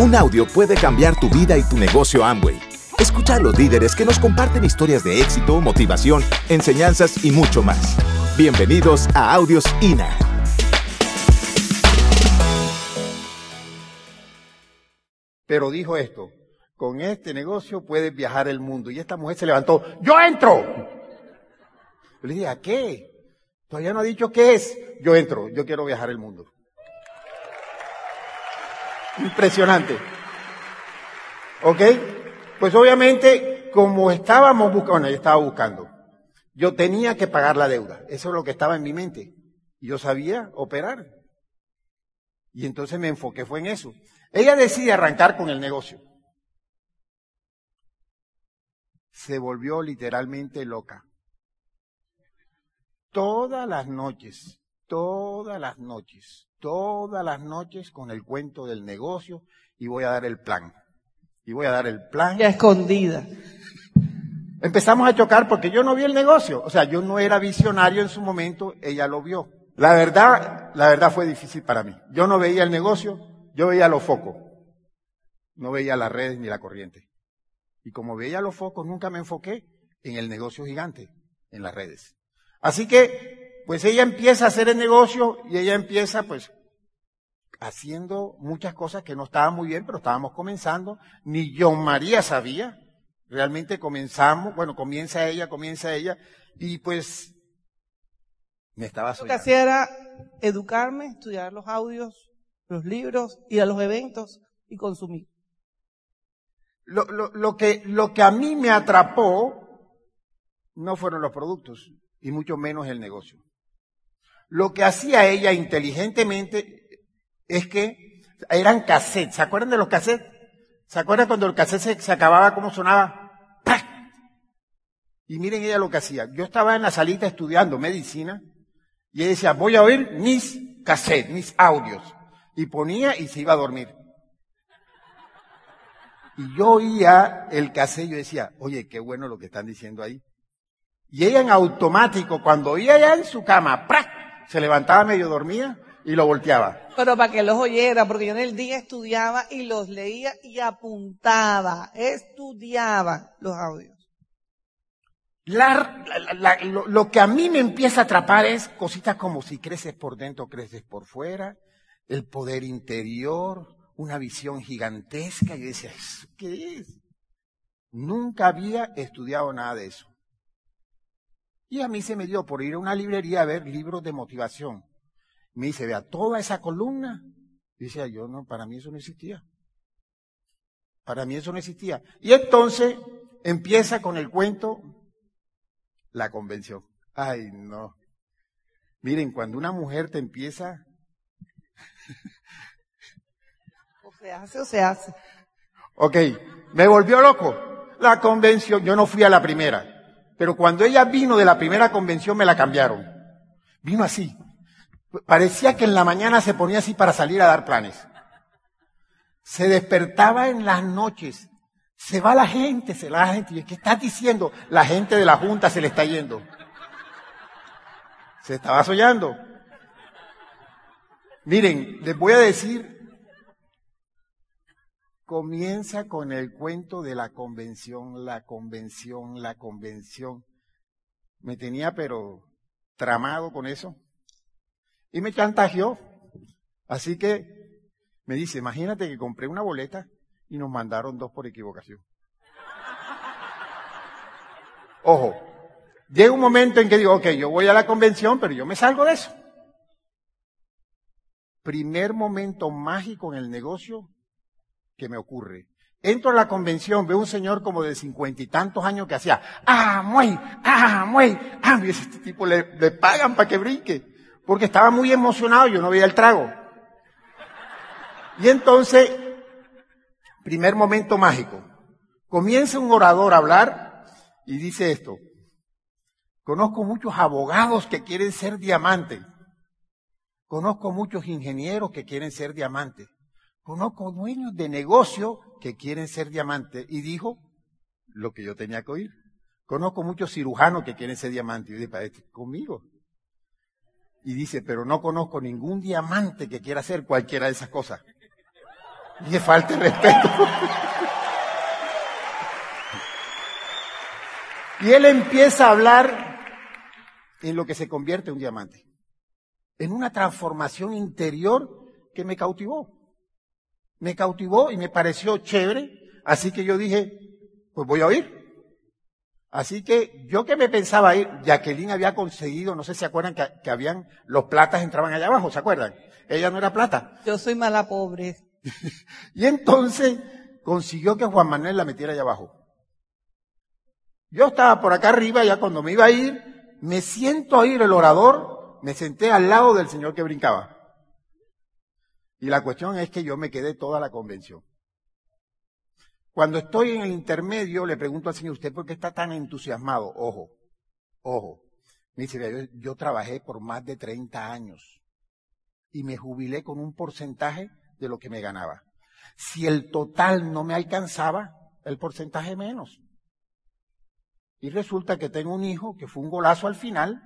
Un audio puede cambiar tu vida y tu negocio Amway. Escucha a los líderes que nos comparten historias de éxito, motivación, enseñanzas y mucho más. Bienvenidos a Audios INA. Pero dijo esto, con este negocio puedes viajar el mundo. Y esta mujer se levantó, yo entro. Le dije, ¿a qué? Todavía no ha dicho qué es. Yo entro, yo quiero viajar el mundo. Impresionante. ¿Ok? Pues obviamente, como estábamos buscando, bueno, yo estaba buscando, yo tenía que pagar la deuda. Eso es lo que estaba en mi mente. Yo sabía operar. Y entonces me enfoqué, fue en eso. Ella decide arrancar con el negocio. Se volvió literalmente loca. Todas las noches, todas las noches, todas las noches con el cuento del negocio y voy a dar el plan. Y voy a dar el plan. Ya escondida. Empezamos a chocar porque yo no vi el negocio. O sea, yo no era visionario en su momento, ella lo vio. La verdad, la verdad fue difícil para mí. Yo no veía el negocio, yo veía los focos. No veía las redes ni la corriente. Y como veía los focos, nunca me enfoqué en el negocio gigante, en las redes. Así que, pues ella empieza a hacer el negocio y ella empieza, pues, haciendo muchas cosas que no estaban muy bien, pero estábamos comenzando. Ni John María sabía. Realmente comenzamos, bueno, comienza ella, comienza ella, y pues me estaba Lo que soñando. hacía era educarme, estudiar los audios, los libros, ir a los eventos y consumir. Lo, lo, lo que, lo que a mí me atrapó no fueron los productos, y mucho menos el negocio. Lo que hacía ella inteligentemente es que eran cassettes. ¿Se acuerdan de los cassettes? ¿Se acuerdan cuando el cassette se, acababa, cómo sonaba? ¡Prac! Y miren ella lo que hacía. Yo estaba en la salita estudiando medicina y ella decía, voy a oír mis cassettes, mis audios. Y ponía y se iba a dormir. Y yo oía el cassette yo decía, oye, qué bueno lo que están diciendo ahí. Y ella en automático, cuando oía ya en su cama, ¡prac! Se levantaba medio dormida y lo volteaba. Pero para que los oyera, porque yo en el día estudiaba y los leía y apuntaba, estudiaba los audios. La- la- la- lo, lo que a mí me empieza a atrapar es cositas como si creces por dentro, creces por fuera, el poder interior, una visión gigantesca. Y yo decía, ¿eso qué es? Nunca había estudiado nada de eso. Y a mí se me dio por ir a una librería a ver libros de motivación. Me dice, vea, toda esa columna. Decía, yo no, para mí eso no existía. Para mí eso no existía. Y entonces empieza con el cuento la convención. Ay, no. Miren, cuando una mujer te empieza, O se hace o se hace. ok, me volvió loco. La convención, yo no fui a la primera, pero cuando ella vino de la primera convención me la cambiaron. Vino así. Parecía que en la mañana se ponía así para salir a dar planes. Se despertaba en las noches. Se va la gente, se va la gente. ¿Y qué estás diciendo? La gente de la Junta se le está yendo. Se estaba soñando. Miren, les voy a decir, comienza con el cuento de la convención, la convención, la convención. Me tenía pero tramado con eso. Y me chantajeó. Así que me dice, imagínate que compré una boleta y nos mandaron dos por equivocación. Ojo, llega un momento en que digo, ok, yo voy a la convención, pero yo me salgo de eso. Primer momento mágico en el negocio que me ocurre. Entro a la convención, veo un señor como de cincuenta y tantos años que hacía, ah, muy, ah, muy, ah, este tipo le, le pagan para que brinque, porque estaba muy emocionado, yo no veía el trago. Y entonces, primer momento mágico, comienza un orador a hablar y dice esto, conozco muchos abogados que quieren ser diamantes, conozco muchos ingenieros que quieren ser diamantes, conozco dueños de negocio que quieren ser diamantes. Y dijo lo que yo tenía que oír. Conozco muchos cirujanos que quieren ser diamantes. Y yo dije, "Para este, conmigo. Y dice, pero no conozco ningún diamante que quiera hacer cualquiera de esas cosas. Ni falta de respeto. y él empieza a hablar en lo que se convierte en un diamante. En una transformación interior que me cautivó. Me cautivó y me pareció chévere. Así que yo dije, pues voy a oír. Así que yo que me pensaba ir, Jacqueline había conseguido, no sé si se acuerdan que, que habían, los platas entraban allá abajo, ¿se acuerdan? Ella no era plata. Yo soy mala pobre. Y entonces consiguió que Juan Manuel la metiera allá abajo. Yo estaba por acá arriba, ya cuando me iba a ir, me siento a oír el orador, me senté al lado del señor que brincaba. Y la cuestión es que yo me quedé toda la convención. Cuando estoy en el intermedio, le pregunto al Señor, ¿usted por qué está tan entusiasmado? Ojo, ojo. Me dice, yo, yo trabajé por más de 30 años y me jubilé con un porcentaje de lo que me ganaba. Si el total no me alcanzaba, el porcentaje menos. Y resulta que tengo un hijo que fue un golazo al final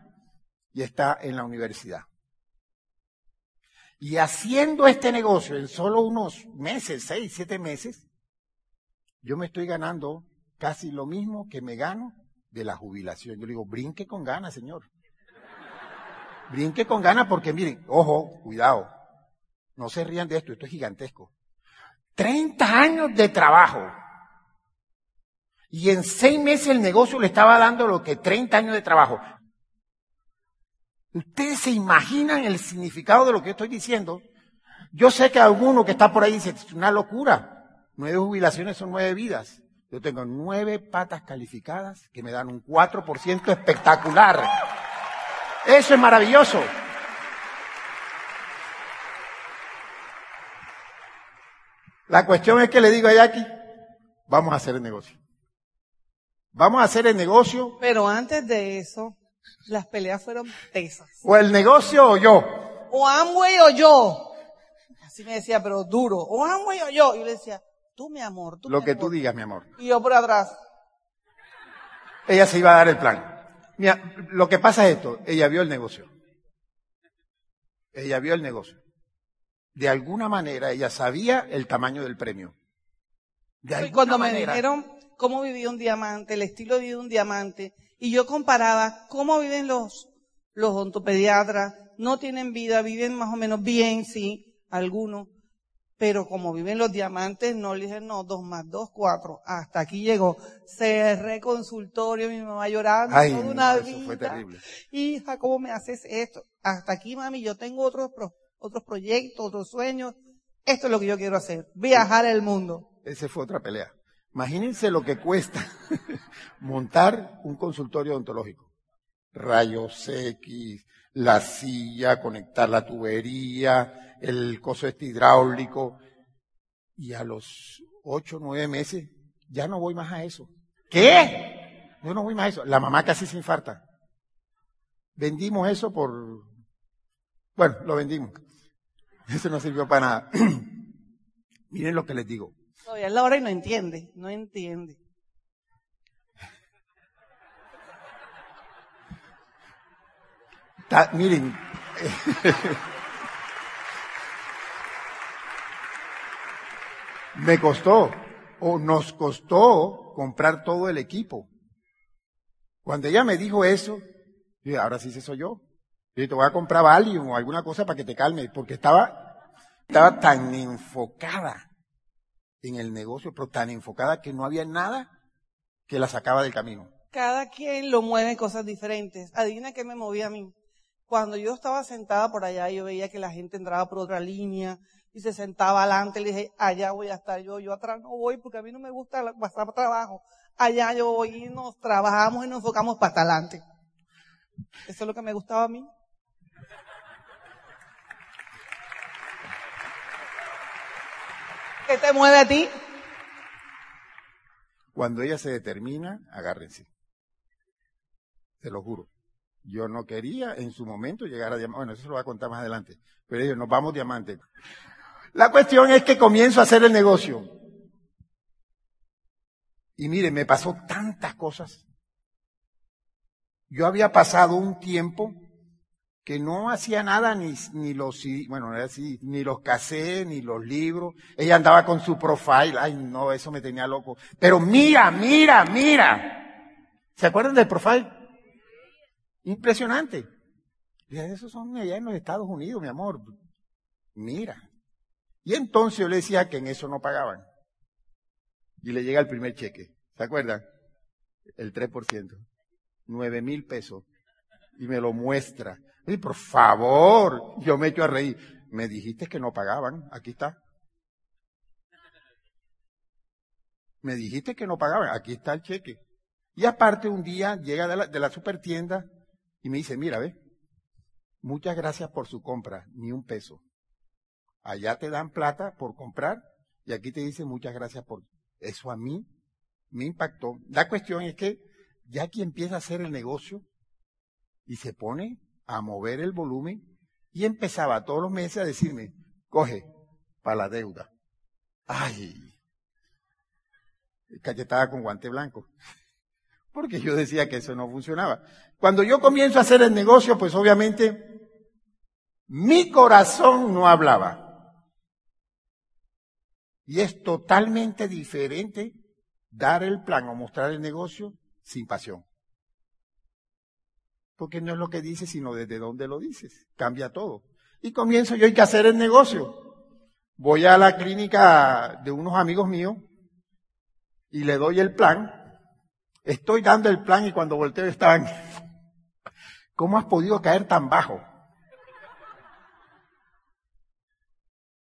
y está en la universidad. Y haciendo este negocio en solo unos meses, seis, siete meses, yo me estoy ganando casi lo mismo que me gano de la jubilación. Yo le digo, brinque con ganas, señor. Brinque con ganas porque miren, ojo, cuidado, no se rían de esto, esto es gigantesco. 30 años de trabajo. Y en seis meses el negocio le estaba dando lo que 30 años de trabajo. Ustedes se imaginan el significado de lo que estoy diciendo. Yo sé que alguno que está por ahí dice, es una locura. Nueve jubilaciones son nueve vidas. Yo tengo nueve patas calificadas que me dan un 4% espectacular. Eso es maravilloso. La cuestión es que le digo a Jackie, vamos a hacer el negocio. Vamos a hacer el negocio. Pero antes de eso, las peleas fueron tesas. O el negocio o yo. O Amway o yo. Así me decía, pero duro. O Amway o yo. Y yo le decía, tú mi amor, tú Lo mi que amor. tú digas, mi amor. Y yo por atrás. Ella se iba a dar el plan. Mira, lo que pasa es esto. Ella vio el negocio. Ella vio el negocio. De alguna manera ella sabía el tamaño del premio. De Y cuando me manera. dijeron cómo vivía un diamante, el estilo de vida de un diamante, y yo comparaba cómo viven los, los ontopediatras, no tienen vida, viven más o menos bien, sí, algunos, pero como viven los diamantes, no le dije, no, dos más dos, cuatro. Hasta aquí llegó. Cerré consultorio, mi mamá llorando Ay, toda una eso vida. fue terrible. Hija, ¿cómo me haces esto? Hasta aquí, mami, yo tengo otros, pro- otros proyectos, otros sueños. Esto es lo que yo quiero hacer. Viajar el mundo. Esa fue otra pelea. Imagínense lo que cuesta montar un consultorio odontológico. Rayos X, la silla, conectar la tubería, el coso este hidráulico. Y a los ocho, nueve meses, ya no voy más a eso. ¿Qué? Yo no voy más a eso. La mamá casi se infarta. Vendimos eso por... Bueno, lo vendimos. Eso no sirvió para nada. Miren lo que les digo. Todavía es la hora y no entiende, no entiende. Miren, me costó, o nos costó comprar todo el equipo. Cuando ella me dijo eso, dije, ahora sí se soy yo. Yo te voy a comprar Valium o alguna cosa para que te calme, porque estaba, estaba tan enfocada en el negocio, pero tan enfocada que no había nada que la sacaba del camino. Cada quien lo mueve en cosas diferentes. Adivina qué me movía a mí. Cuando yo estaba sentada por allá, yo veía que la gente entraba por otra línea y se sentaba adelante. Le dije, allá voy a estar yo, yo atrás no voy porque a mí no me gusta pasar trabajo. Allá yo voy y nos trabajamos y nos enfocamos para adelante. Eso es lo que me gustaba a mí. ¿Qué te mueve a ti? Cuando ella se determina, agárrense. Te lo juro. Yo no quería en su momento llegar a diamante. Bueno, eso se lo voy a contar más adelante. Pero ellos, nos vamos diamante. La cuestión es que comienzo a hacer el negocio. Y miren, me pasó tantas cosas. Yo había pasado un tiempo que no hacía nada ni, ni los, bueno, no era así, ni los casé, ni los libros. Ella andaba con su profile. Ay, no, eso me tenía loco. Pero mira, mira, mira. ¿Se acuerdan del profile? Impresionante. Esos son allá en los Estados Unidos, mi amor. Mira. Y entonces yo le decía que en eso no pagaban. Y le llega el primer cheque. ¿Se acuerdan? El 3%. Nueve mil pesos. Y me lo muestra. Y por favor, yo me echo a reír. Me dijiste que no pagaban. Aquí está. Me dijiste que no pagaban. Aquí está el cheque. Y aparte un día llega de la, supertienda y me dice, mira, ve, muchas gracias por su compra, ni un peso. Allá te dan plata por comprar y aquí te dicen muchas gracias por... Eso a mí me impactó. La cuestión es que ya que empieza a hacer el negocio y se pone a mover el volumen y empezaba todos los meses a decirme, coge para la deuda. Ay, cachetada con guante blanco. Porque yo decía que eso no funcionaba. Cuando yo comienzo a hacer el negocio, pues obviamente mi corazón no hablaba. Y es totalmente diferente dar el plan o mostrar el negocio sin pasión. Porque no es lo que dices, sino desde dónde lo dices. Cambia todo. Y comienzo yo hay que hacer el negocio. Voy a la clínica de unos amigos míos y le doy el plan. Estoy dando el plan y cuando volteo están, ¿cómo has podido caer tan bajo?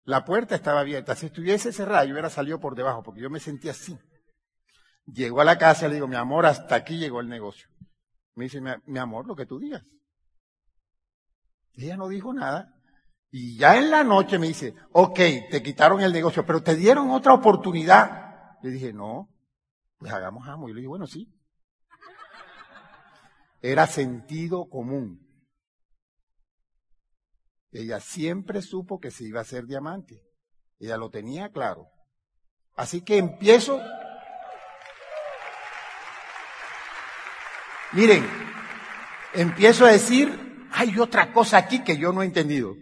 La puerta estaba abierta. Si estuviese cerrada, yo hubiera salido por debajo, porque yo me sentía así. Llego a la casa y le digo, mi amor, hasta aquí llegó el negocio. Me dice, mi, amor, lo que tú digas. Ella no dijo nada. Y ya en la noche me dice, ok, te quitaron el negocio, pero te dieron otra oportunidad. Le dije, no, pues hagamos amo. Y le dije, bueno, sí. Era sentido común. Ella siempre supo que se iba a ser diamante. Ella lo tenía claro. Así que empiezo Miren, empiezo a decir, hay otra cosa aquí que yo no he entendido.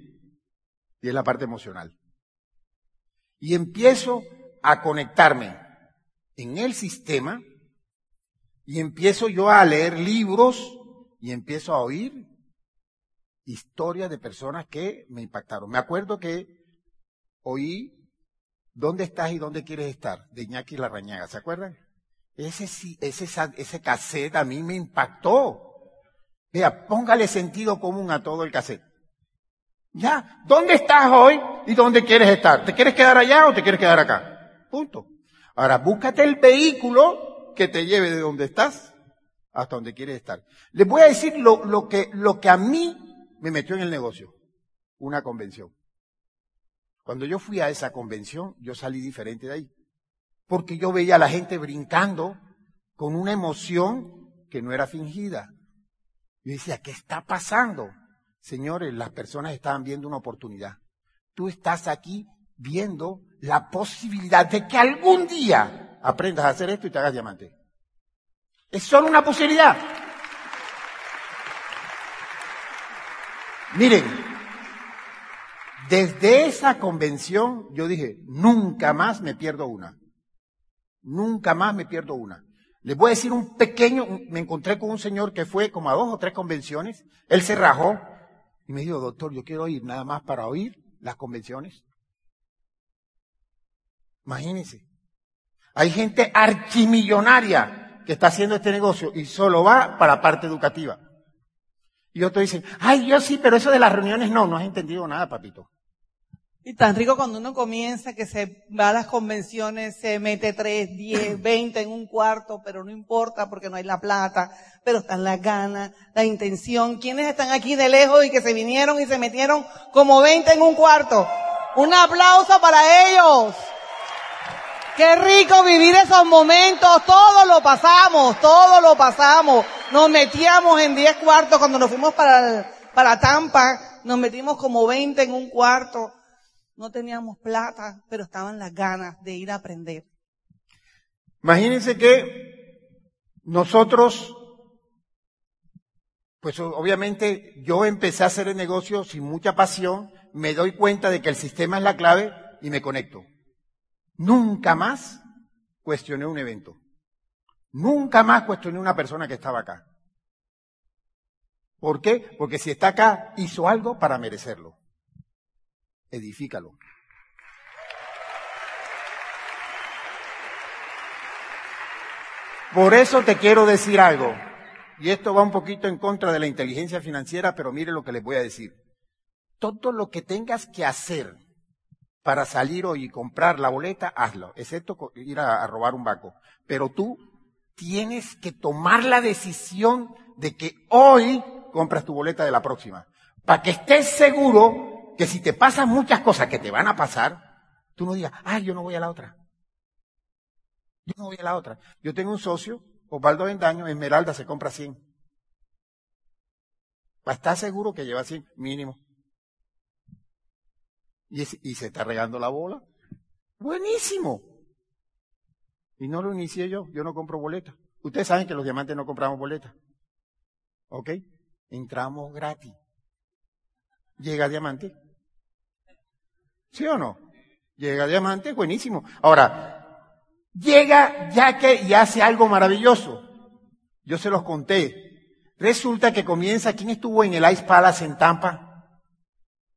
Y es la parte emocional. Y empiezo a conectarme en el sistema y empiezo yo a leer libros y empiezo a oír historias de personas que me impactaron. Me acuerdo que oí ¿Dónde estás y dónde quieres estar? de Iñaki Larrañaga, ¿se acuerdan? Ese, ese, ese cassette a mí me impactó. Vea, póngale sentido común a todo el cassette. Ya, ¿dónde estás hoy y dónde quieres estar? ¿Te quieres quedar allá o te quieres quedar acá? Punto. Ahora, búscate el vehículo que te lleve de donde estás hasta donde quieres estar. Les voy a decir lo, lo, que, lo que a mí me metió en el negocio. Una convención. Cuando yo fui a esa convención, yo salí diferente de ahí porque yo veía a la gente brincando con una emoción que no era fingida. Yo decía, ¿qué está pasando? Señores, las personas estaban viendo una oportunidad. Tú estás aquí viendo la posibilidad de que algún día aprendas a hacer esto y te hagas diamante. Es solo una posibilidad. Miren, desde esa convención yo dije, nunca más me pierdo una. Nunca más me pierdo una. Les voy a decir un pequeño, me encontré con un señor que fue como a dos o tres convenciones, él se rajó y me dijo, doctor, yo quiero ir nada más para oír las convenciones. Imagínense. Hay gente archimillonaria que está haciendo este negocio y solo va para la parte educativa. Y otros dicen, ay, yo sí, pero eso de las reuniones no, no has entendido nada, papito. Y tan rico cuando uno comienza que se va a las convenciones, se mete tres, diez, veinte en un cuarto, pero no importa porque no hay la plata, pero están las ganas, la intención. ¿Quiénes están aquí de lejos y que se vinieron y se metieron como veinte en un cuarto? Un aplauso para ellos. Qué rico vivir esos momentos, todos lo pasamos, todos lo pasamos. Nos metíamos en diez cuartos cuando nos fuimos para, para Tampa, nos metimos como veinte en un cuarto no teníamos plata, pero estaban las ganas de ir a aprender. Imagínense que nosotros Pues obviamente yo empecé a hacer el negocio sin mucha pasión, me doy cuenta de que el sistema es la clave y me conecto. Nunca más cuestioné un evento. Nunca más cuestioné una persona que estaba acá. ¿Por qué? Porque si está acá, hizo algo para merecerlo. Edifícalo. Por eso te quiero decir algo. Y esto va un poquito en contra de la inteligencia financiera, pero mire lo que les voy a decir. Todo lo que tengas que hacer para salir hoy y comprar la boleta, hazlo, excepto ir a, robar un banco. Pero tú tienes que tomar la decisión de que hoy compras tu boleta de la próxima. Para que estés seguro que si te pasan muchas cosas que te van a pasar, tú no digas, ay, yo no voy a la otra. Yo no voy a la otra. Yo tengo un socio, Osvaldo Vendaño, Esmeralda se compra 100. Para estar seguro que lleva 100 mínimo. Y, y se está regando la bola. Buenísimo. Y no lo inicié yo, yo no compro boleta. Ustedes saben que los diamantes no compramos boleta. ¿Ok? Entramos gratis. Llega diamante. ¿Sí o no? Llega diamante, buenísimo. Ahora, llega ya que y hace algo maravilloso. Yo se los conté. Resulta que comienza, ¿quién estuvo en el Ice Palace en Tampa?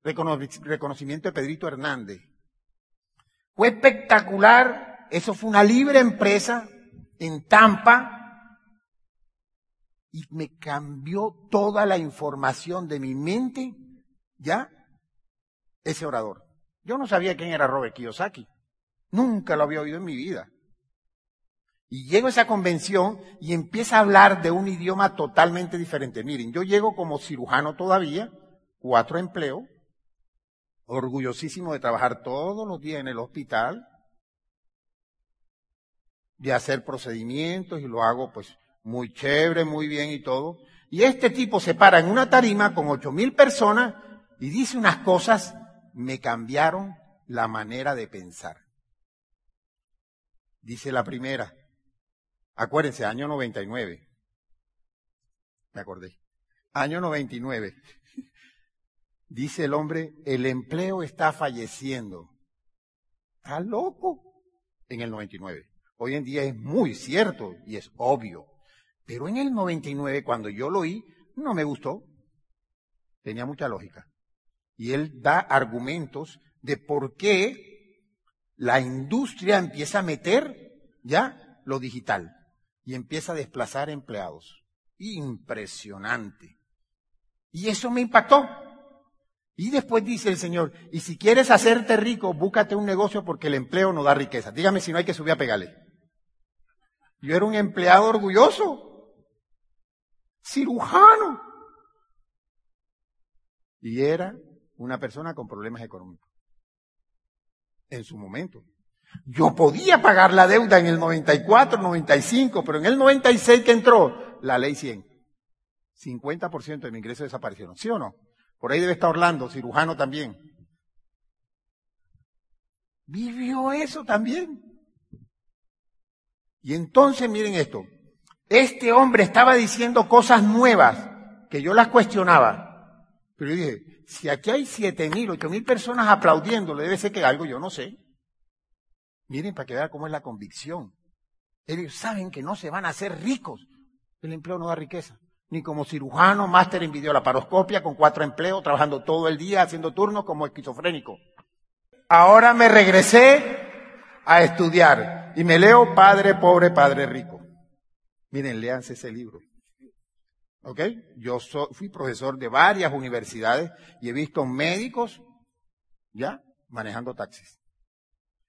reconocimiento de Pedrito Hernández. Fue espectacular. Eso fue una libre empresa en Tampa y me cambió toda la información de mi mente, ¿ya? Ese orador. Yo no sabía quién era Robert Kiyosaki. Nunca lo había oído en mi vida. Y llego a esa convención y empieza a hablar de un idioma totalmente diferente. Miren, yo llego como cirujano todavía, cuatro empleos, orgullosísimo de trabajar todos los días en el hospital, de hacer procedimientos y lo hago pues muy chévere, muy bien y todo. Y este tipo se para en una tarima con ocho mil personas y dice unas cosas, me cambiaron la manera de pensar. Dice la primera, acuérdense, año 99. Me acordé. Año 99. Dice el hombre, el empleo está falleciendo. ¿Está loco? En el 99. Hoy en día es muy cierto y es obvio. Pero en el 99, cuando yo lo oí, no me gustó. Tenía mucha lógica. Y él da argumentos de por qué la industria empieza a meter ya lo digital y empieza a desplazar empleados. Impresionante. Y eso me impactó. Y después dice el Señor, y si quieres hacerte rico, búscate un negocio porque el empleo no da riqueza. Dígame si no hay que subir a pegarle. Yo era un empleado orgulloso cirujano. Y era una persona con problemas económicos. En su momento. Yo podía pagar la deuda en el 94, 95, pero en el 96 que entró la ley 100. 50% de mi ingreso desaparecieron. ¿Sí o no? Por ahí debe estar Orlando, cirujano también. Vivió eso también. Y entonces miren esto, este hombre estaba diciendo cosas nuevas que yo las cuestionaba. Pero yo dije, si aquí hay siete mil, ocho mil personas aplaudiéndole, debe ser que algo yo no sé. Miren para que vean cómo es la convicción. Ellos saben que no se van a hacer ricos. El empleo no da riqueza. Ni como cirujano, máster en videolaparoscopia, con cuatro empleos, trabajando todo el día, haciendo turnos como esquizofrénico. Ahora me regresé a estudiar y me leo Padre Pobre, Padre Rico. Miren, léanse ese libro. ¿Ok? Yo fui profesor de varias universidades y he visto médicos, ¿ya? Manejando taxis.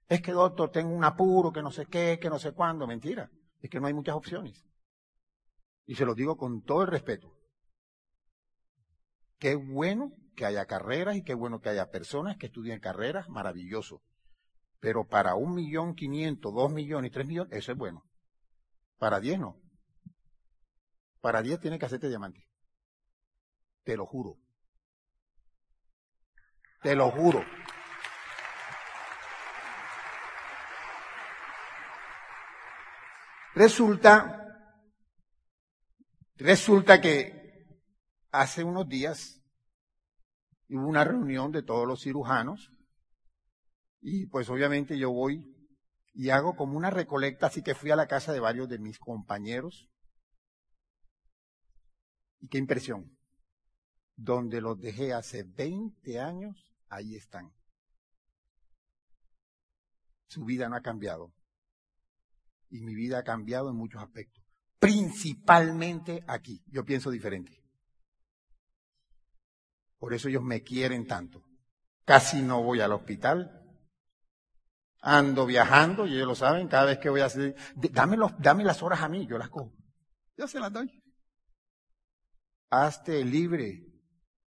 Es que, doctor, tengo un apuro, que no sé qué, que no sé cuándo. Mentira. Es que no hay muchas opciones. Y se lo digo con todo el respeto. Qué bueno que haya carreras y qué bueno que haya personas que estudien carreras, maravilloso. Pero para un millón quinientos, dos millones y tres millones, eso es bueno. Para diez no. Para 10 tiene que hacerte diamante. Te lo juro. Te lo juro. Resulta, resulta que hace unos días hubo una reunión de todos los cirujanos y pues obviamente yo voy y hago como una recolecta, así que fui a la casa de varios de mis compañeros. Y qué impresión. Donde los dejé hace 20 años, ahí están. Su vida no ha cambiado. Y mi vida ha cambiado en muchos aspectos. Principalmente aquí. Yo pienso diferente. Por eso ellos me quieren tanto. Casi no voy al hospital. Ando viajando, y ellos lo saben, cada vez que voy a hacer, dame, los, dame las horas a mí, yo las cojo. Yo se las doy. Hazte libre.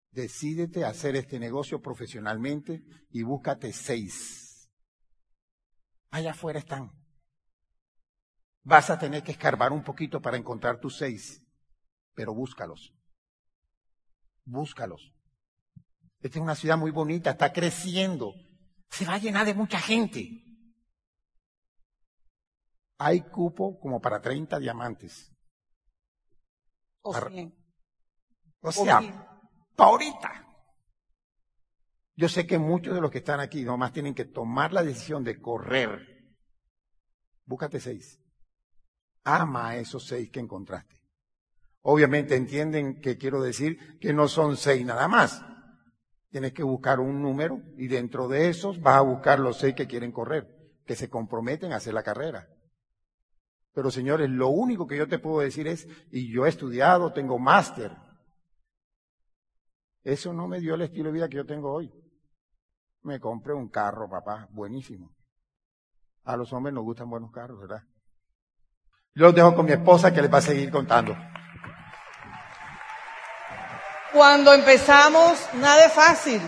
Decídete a hacer este negocio profesionalmente y búscate seis. Allá afuera están. Vas a tener que escarbar un poquito para encontrar tus seis, pero búscalos. Búscalos. Esta es una ciudad muy bonita, está creciendo. Se va a llenar de mucha gente. Hay cupo como para 30 diamantes. O. O sea, para ahorita. Yo sé que muchos de los que están aquí nomás tienen que tomar la decisión de correr. Búscate seis. Ama a esos seis que encontraste. Obviamente entienden que quiero decir que no son seis nada más. Tienes que buscar un número y dentro de esos vas a buscar los seis que quieren correr, que se comprometen a hacer la carrera. Pero señores, lo único que yo te puedo decir es, y yo he estudiado, tengo máster. Eso no me dio el estilo de vida que yo tengo hoy. Me compré un carro, papá, buenísimo. A los hombres nos gustan buenos carros, ¿verdad? Yo los dejo con mi esposa que les va a seguir contando. Cuando empezamos, nada es fácil.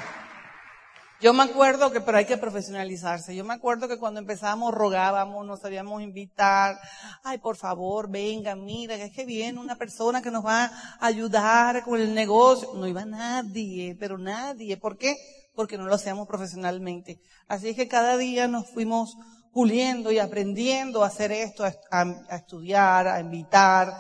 Yo me acuerdo que, pero hay que profesionalizarse. Yo me acuerdo que cuando empezamos rogábamos, nos sabíamos invitar. Ay, por favor, vengan, miren, es que viene una persona que nos va a ayudar con el negocio. No iba nadie, pero nadie. ¿Por qué? Porque no lo hacíamos profesionalmente. Así es que cada día nos fuimos puliendo y aprendiendo a hacer esto, a, estudiar, a invitar.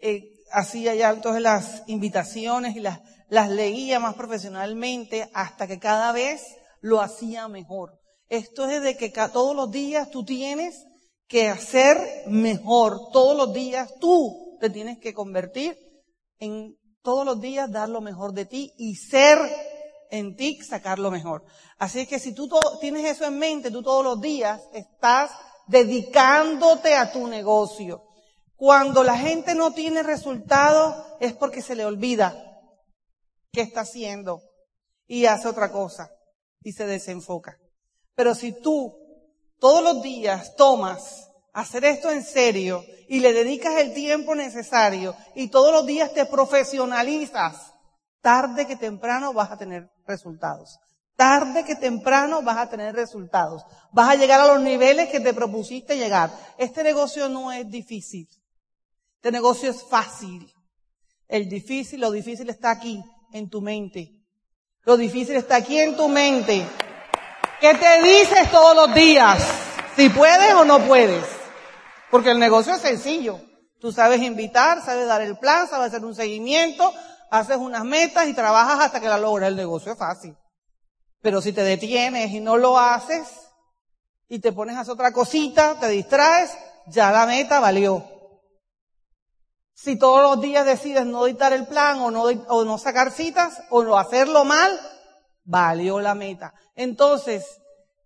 Eh, hacía ya todas las invitaciones y las las leía más profesionalmente hasta que cada vez lo hacía mejor. Esto es de que todos los días tú tienes que hacer mejor. Todos los días tú te tienes que convertir en todos los días dar lo mejor de ti y ser en ti sacar lo mejor. Así que si tú tienes eso en mente, tú todos los días estás dedicándote a tu negocio. Cuando la gente no tiene resultados es porque se le olvida qué está haciendo y hace otra cosa y se desenfoca. Pero si tú todos los días tomas hacer esto en serio y le dedicas el tiempo necesario y todos los días te profesionalizas, tarde que temprano vas a tener resultados. Tarde que temprano vas a tener resultados. Vas a llegar a los niveles que te propusiste llegar. Este negocio no es difícil. Este negocio es fácil. El difícil, lo difícil está aquí, en tu mente. Lo difícil está aquí en tu mente. ¿Qué te dices todos los días? Si puedes o no puedes. Porque el negocio es sencillo. Tú sabes invitar, sabes dar el plan, sabes hacer un seguimiento, haces unas metas y trabajas hasta que la logras. El negocio es fácil. Pero si te detienes y no lo haces y te pones a hacer otra cosita, te distraes, ya la meta valió. Si todos los días decides no dictar el plan o no, o no sacar citas o no hacerlo mal, valió la meta. Entonces,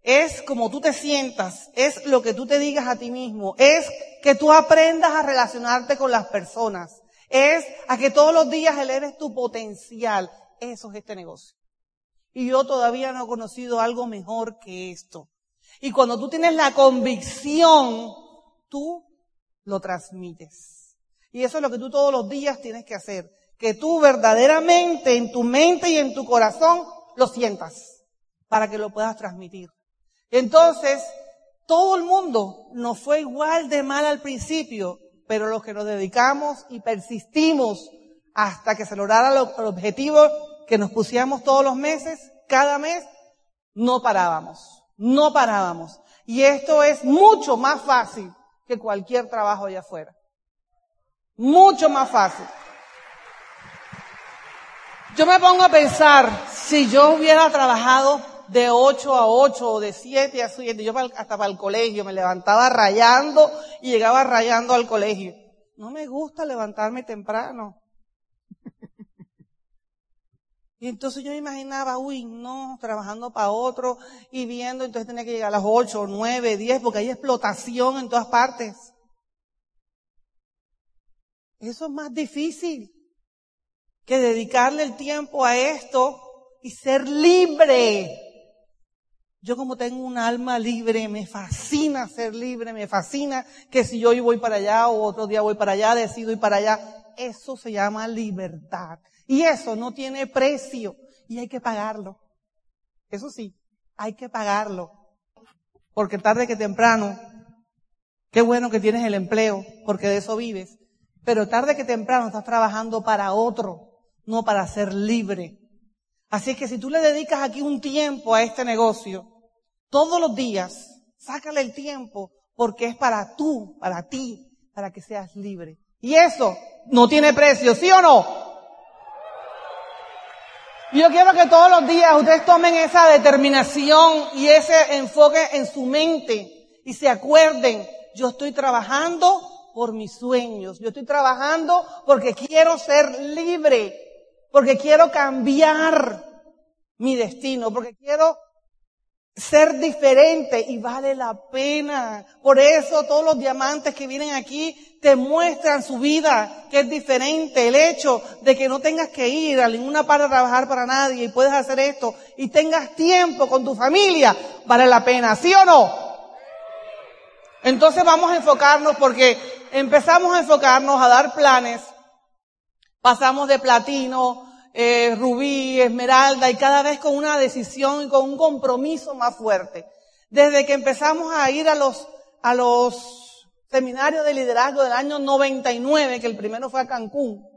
es como tú te sientas, es lo que tú te digas a ti mismo, es que tú aprendas a relacionarte con las personas, es a que todos los días eleves tu potencial. Eso es este negocio. Y yo todavía no he conocido algo mejor que esto. Y cuando tú tienes la convicción, tú lo transmites. Y eso es lo que tú todos los días tienes que hacer. Que tú verdaderamente en tu mente y en tu corazón lo sientas para que lo puedas transmitir. Entonces, todo el mundo nos fue igual de mal al principio, pero los que nos dedicamos y persistimos hasta que se lograra el objetivo que nos pusiéramos todos los meses, cada mes, no parábamos, no parábamos. Y esto es mucho más fácil que cualquier trabajo allá afuera. Mucho más fácil. Yo me pongo a pensar, si yo hubiera trabajado de 8 a 8 o de 7 a 7, yo hasta para el colegio me levantaba rayando y llegaba rayando al colegio. No me gusta levantarme temprano. Y entonces yo me imaginaba, uy, no, trabajando para otro y viendo, entonces tenía que llegar a las 8, 9, 10, porque hay explotación en todas partes. Eso es más difícil que dedicarle el tiempo a esto y ser libre. Yo como tengo un alma libre, me fascina ser libre, me fascina que si yo hoy voy para allá o otro día voy para allá, decido ir para allá. Eso se llama libertad. Y eso no tiene precio y hay que pagarlo. Eso sí, hay que pagarlo. Porque tarde que temprano, qué bueno que tienes el empleo, porque de eso vives. Pero tarde que temprano estás trabajando para otro, no para ser libre. Así que si tú le dedicas aquí un tiempo a este negocio, todos los días, sácale el tiempo porque es para tú, para ti, para que seas libre. Y eso no tiene precio, ¿sí o no? Yo quiero que todos los días ustedes tomen esa determinación y ese enfoque en su mente y se acuerden, yo estoy trabajando por mis sueños, yo estoy trabajando porque quiero ser libre, porque quiero cambiar mi destino, porque quiero ser diferente y vale la pena. Por eso todos los diamantes que vienen aquí te muestran su vida, que es diferente. El hecho de que no tengas que ir a ninguna parte a trabajar para nadie y puedes hacer esto y tengas tiempo con tu familia, vale la pena, ¿sí o no? Entonces vamos a enfocarnos porque empezamos a enfocarnos a dar planes. Pasamos de platino, eh, rubí, esmeralda, y cada vez con una decisión y con un compromiso más fuerte. Desde que empezamos a ir a los, a los seminarios de liderazgo del año 99, que el primero fue a Cancún,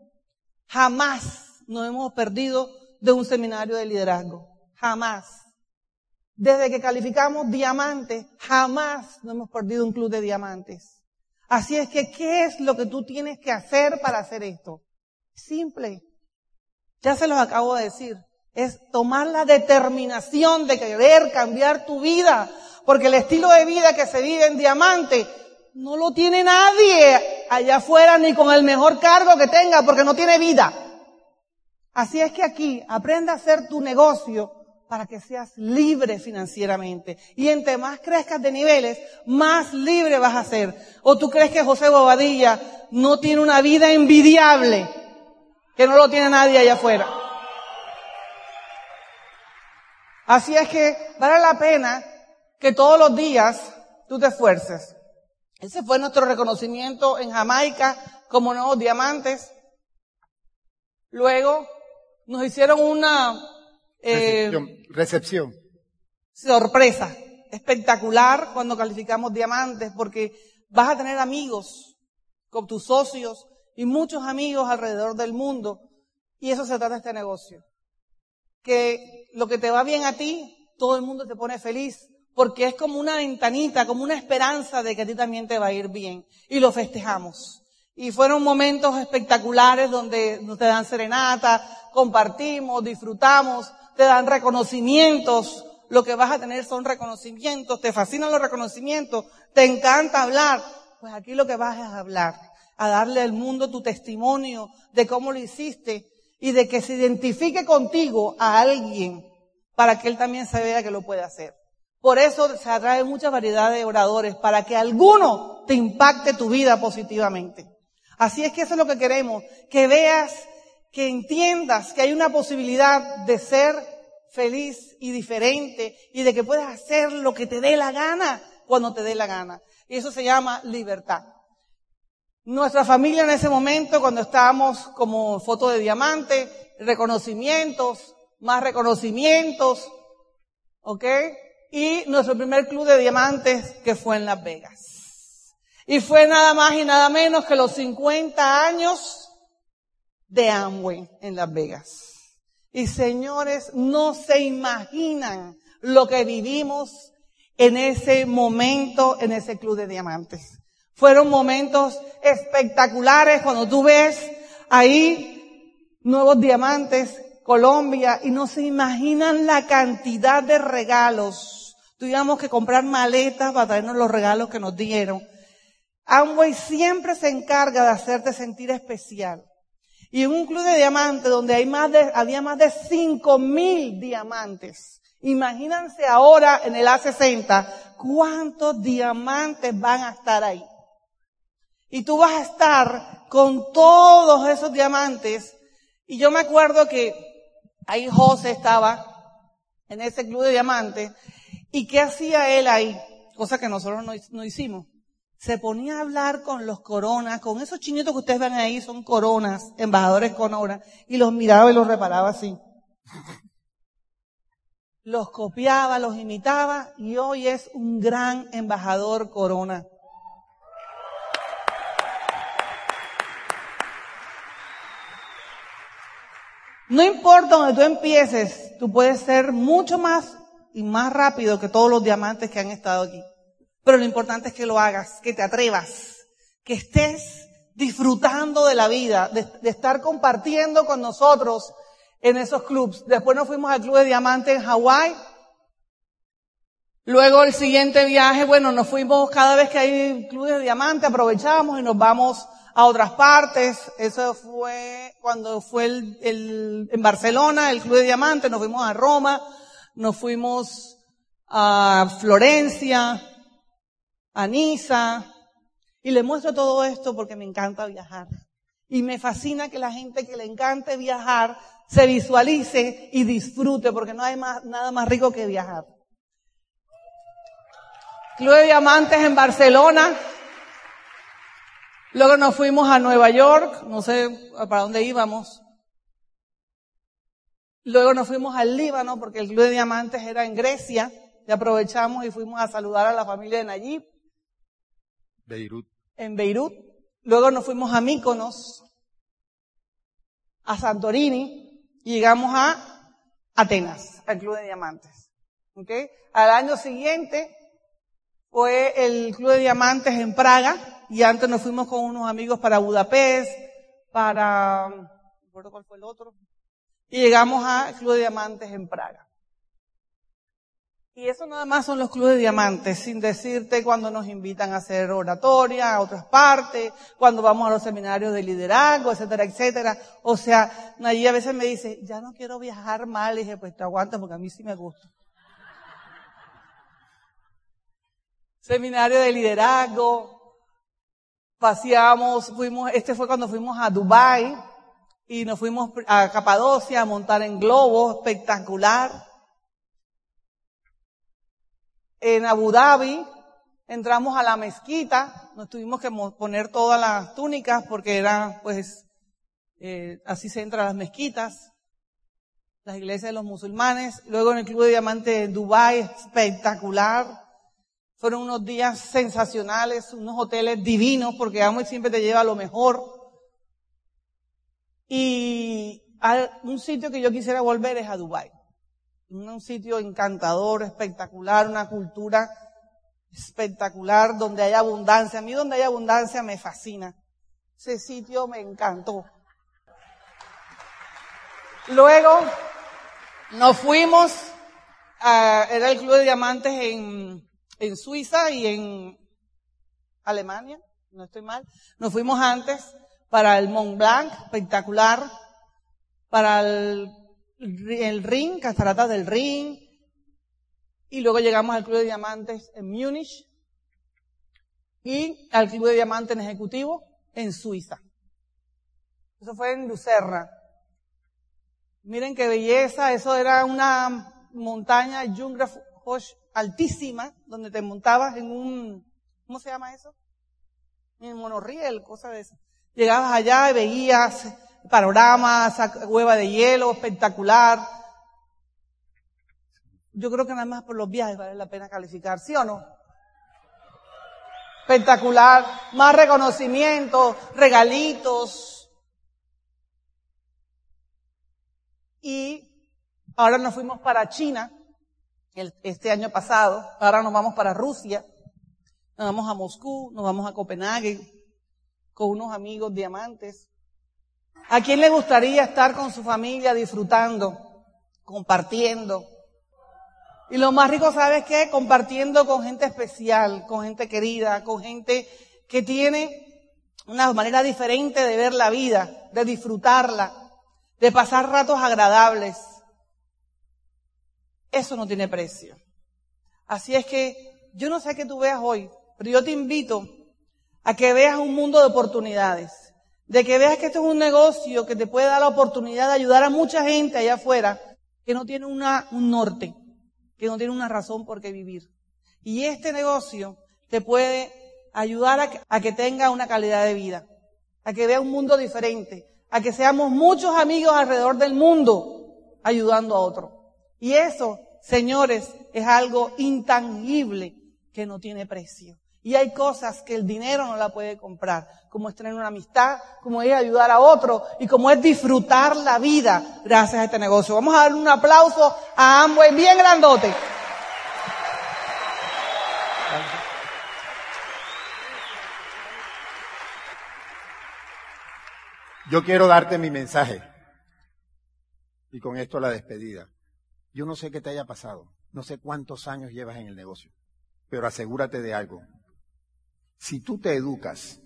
jamás nos hemos perdido de un seminario de liderazgo. Jamás. Desde que calificamos diamantes, jamás nos hemos perdido un club de diamantes. Así es que, ¿qué es lo que tú tienes que hacer para hacer esto? Simple. Ya se los acabo de decir. Es tomar la determinación de querer cambiar tu vida. Porque el estilo de vida que se vive en diamante no lo tiene nadie allá afuera ni con el mejor cargo que tenga porque no tiene vida. Así es que aquí aprende a hacer tu negocio para que seas libre financieramente. Y entre más crezcas de niveles, más libre vas a ser. ¿O tú crees que José Bobadilla no tiene una vida envidiable? que no lo tiene nadie allá afuera. Así es que vale la pena que todos los días tú te esfuerces. Ese fue nuestro reconocimiento en Jamaica como nuevos diamantes. Luego nos hicieron una eh, recepción. sorpresa espectacular cuando calificamos diamantes porque vas a tener amigos con tus socios y muchos amigos alrededor del mundo. Y eso se trata de este negocio. Que lo que te va bien a ti, todo el mundo te pone feliz, porque es como una ventanita, como una esperanza de que a ti también te va a ir bien. Y lo festejamos. Y fueron momentos espectaculares donde te dan serenata, compartimos, disfrutamos, te dan reconocimientos. Lo que vas a tener son reconocimientos, te fascinan los reconocimientos, te encanta hablar. Pues aquí lo que vas es a hablar a darle al mundo tu testimonio de cómo lo hiciste y de que se identifique contigo a alguien para que él también se vea que lo puede hacer. Por eso se atrae mucha variedad de oradores, para que alguno te impacte tu vida positivamente. Así es que eso es lo que queremos, que veas, que entiendas que hay una posibilidad de ser feliz y diferente y de que puedes hacer lo que te dé la gana cuando te dé la gana. Y eso se llama libertad. Nuestra familia en ese momento, cuando estábamos como foto de diamante, reconocimientos, más reconocimientos, ¿ok? Y nuestro primer club de diamantes que fue en Las Vegas. Y fue nada más y nada menos que los 50 años de Amway en Las Vegas. Y señores, no se imaginan lo que vivimos en ese momento en ese club de diamantes. Fueron momentos espectaculares cuando tú ves ahí nuevos diamantes Colombia, y no se imaginan la cantidad de regalos. Tuvimos que comprar maletas para traernos los regalos que nos dieron. Amway siempre se encarga de hacerte sentir especial. Y en un club de diamantes donde hay más de, había más de 5 mil diamantes. Imagínense ahora en el A60 cuántos diamantes van a estar ahí. Y tú vas a estar con todos esos diamantes. Y yo me acuerdo que ahí José estaba en ese club de diamantes. ¿Y qué hacía él ahí? Cosa que nosotros no, no hicimos se ponía a hablar con los coronas, con esos chinitos que ustedes ven ahí, son coronas, embajadores corona, y los miraba y los reparaba así. Los copiaba, los imitaba, y hoy es un gran embajador corona. No importa donde tú empieces, tú puedes ser mucho más y más rápido que todos los diamantes que han estado aquí. Pero lo importante es que lo hagas, que te atrevas, que estés disfrutando de la vida, de, estar compartiendo con nosotros en esos clubs. Después nos fuimos al Club de Diamante en Hawái. Luego el siguiente viaje, bueno, nos fuimos cada vez que hay Club de Diamante, aprovechamos y nos vamos a otras partes. Eso fue cuando fue el, en Barcelona, el Club de Diamante, nos fuimos a Roma, nos fuimos a Florencia, a. Y le muestro todo esto porque me encanta viajar. Y me fascina que la gente que le encante viajar se visualice y disfrute porque no hay más, nada más rico que viajar. Club de Diamantes en Barcelona. Luego nos fuimos a Nueva York, no sé para dónde íbamos. Luego nos fuimos al Líbano porque el Club de Diamantes era en Grecia y aprovechamos y fuimos a saludar a la familia de Nayib. Beirut. En Beirut. Luego nos fuimos a Míconos, a Santorini y llegamos a Atenas, al Club de Diamantes. ¿Okay? Al año siguiente fue el Club de Diamantes en Praga y antes nos fuimos con unos amigos para Budapest, para, recuerdo cuál fue el otro, y llegamos al Club de Diamantes en Praga. Y eso nada más son los clubes de diamantes, sin decirte cuando nos invitan a hacer oratoria a otras partes, cuando vamos a los seminarios de liderazgo, etcétera, etcétera. O sea, allí a veces me dice, ya no quiero viajar mal, y dije, pues te aguantas porque a mí sí me gusta. Seminario de liderazgo, paseamos, fuimos, este fue cuando fuimos a Dubai y nos fuimos a Capadocia a montar en globo, espectacular en Abu Dhabi, entramos a la mezquita, nos tuvimos que poner todas las túnicas porque era, pues, eh, así se entra a las mezquitas, las iglesias de los musulmanes. Luego en el Club de Diamantes de Dubái, espectacular. Fueron unos días sensacionales, unos hoteles divinos, porque Amo siempre te lleva lo mejor. Y un sitio que yo quisiera volver es a Dubái un sitio encantador, espectacular, una cultura espectacular donde hay abundancia. A mí donde hay abundancia me fascina. Ese sitio me encantó. Luego nos fuimos, a, era el Club de Diamantes en, en Suiza y en Alemania, no estoy mal. Nos fuimos antes para el Mont Blanc, espectacular, para el el ring, cataratas del ring, y luego llegamos al Club de Diamantes en Múnich y al Club de Diamantes en Ejecutivo en Suiza. Eso fue en Lucerna. Miren qué belleza, eso era una montaña Jungfraujoch altísima, donde te montabas en un, ¿cómo se llama eso? En monorriel, cosa de eso. Llegabas allá y veías panorama, esa hueva de hielo espectacular. Yo creo que nada más por los viajes vale la pena calificar, ¿sí o no? Espectacular, más reconocimiento, regalitos. Y ahora nos fuimos para China, este año pasado, ahora nos vamos para Rusia, nos vamos a Moscú, nos vamos a Copenhague, con unos amigos diamantes. ¿A quién le gustaría estar con su familia disfrutando, compartiendo? Y lo más rico, ¿sabes qué? Compartiendo con gente especial, con gente querida, con gente que tiene una manera diferente de ver la vida, de disfrutarla, de pasar ratos agradables. Eso no tiene precio. Así es que yo no sé qué tú veas hoy, pero yo te invito a que veas un mundo de oportunidades de que veas que esto es un negocio que te puede dar la oportunidad de ayudar a mucha gente allá afuera que no tiene una, un norte, que no tiene una razón por qué vivir. Y este negocio te puede ayudar a que, a que tenga una calidad de vida, a que vea un mundo diferente, a que seamos muchos amigos alrededor del mundo ayudando a otros. Y eso, señores, es algo intangible que no tiene precio. Y hay cosas que el dinero no la puede comprar, como es tener una amistad, como es ayudar a otro y como es disfrutar la vida gracias a este negocio. Vamos a darle un aplauso a Amway bien grandote. Yo quiero darte mi mensaje. Y con esto la despedida. Yo no sé qué te haya pasado. No sé cuántos años llevas en el negocio. Pero asegúrate de algo. Si tú te educas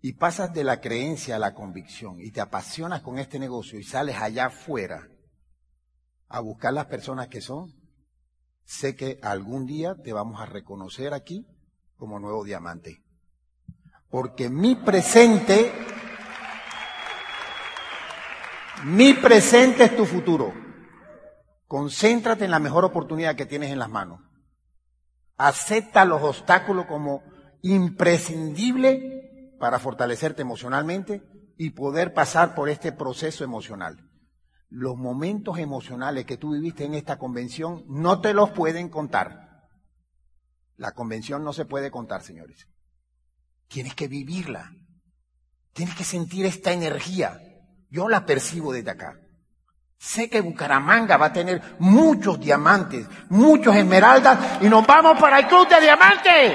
y pasas de la creencia a la convicción y te apasionas con este negocio y sales allá afuera a buscar las personas que son, sé que algún día te vamos a reconocer aquí como nuevo diamante. Porque mi presente, mi presente es tu futuro. Concéntrate en la mejor oportunidad que tienes en las manos. Acepta los obstáculos como imprescindible para fortalecerte emocionalmente y poder pasar por este proceso emocional. Los momentos emocionales que tú viviste en esta convención no te los pueden contar. La convención no se puede contar, señores. Tienes que vivirla. Tienes que sentir esta energía. Yo la percibo desde acá. Sé que Bucaramanga va a tener muchos diamantes, muchos esmeraldas y nos vamos para el Club de Diamantes.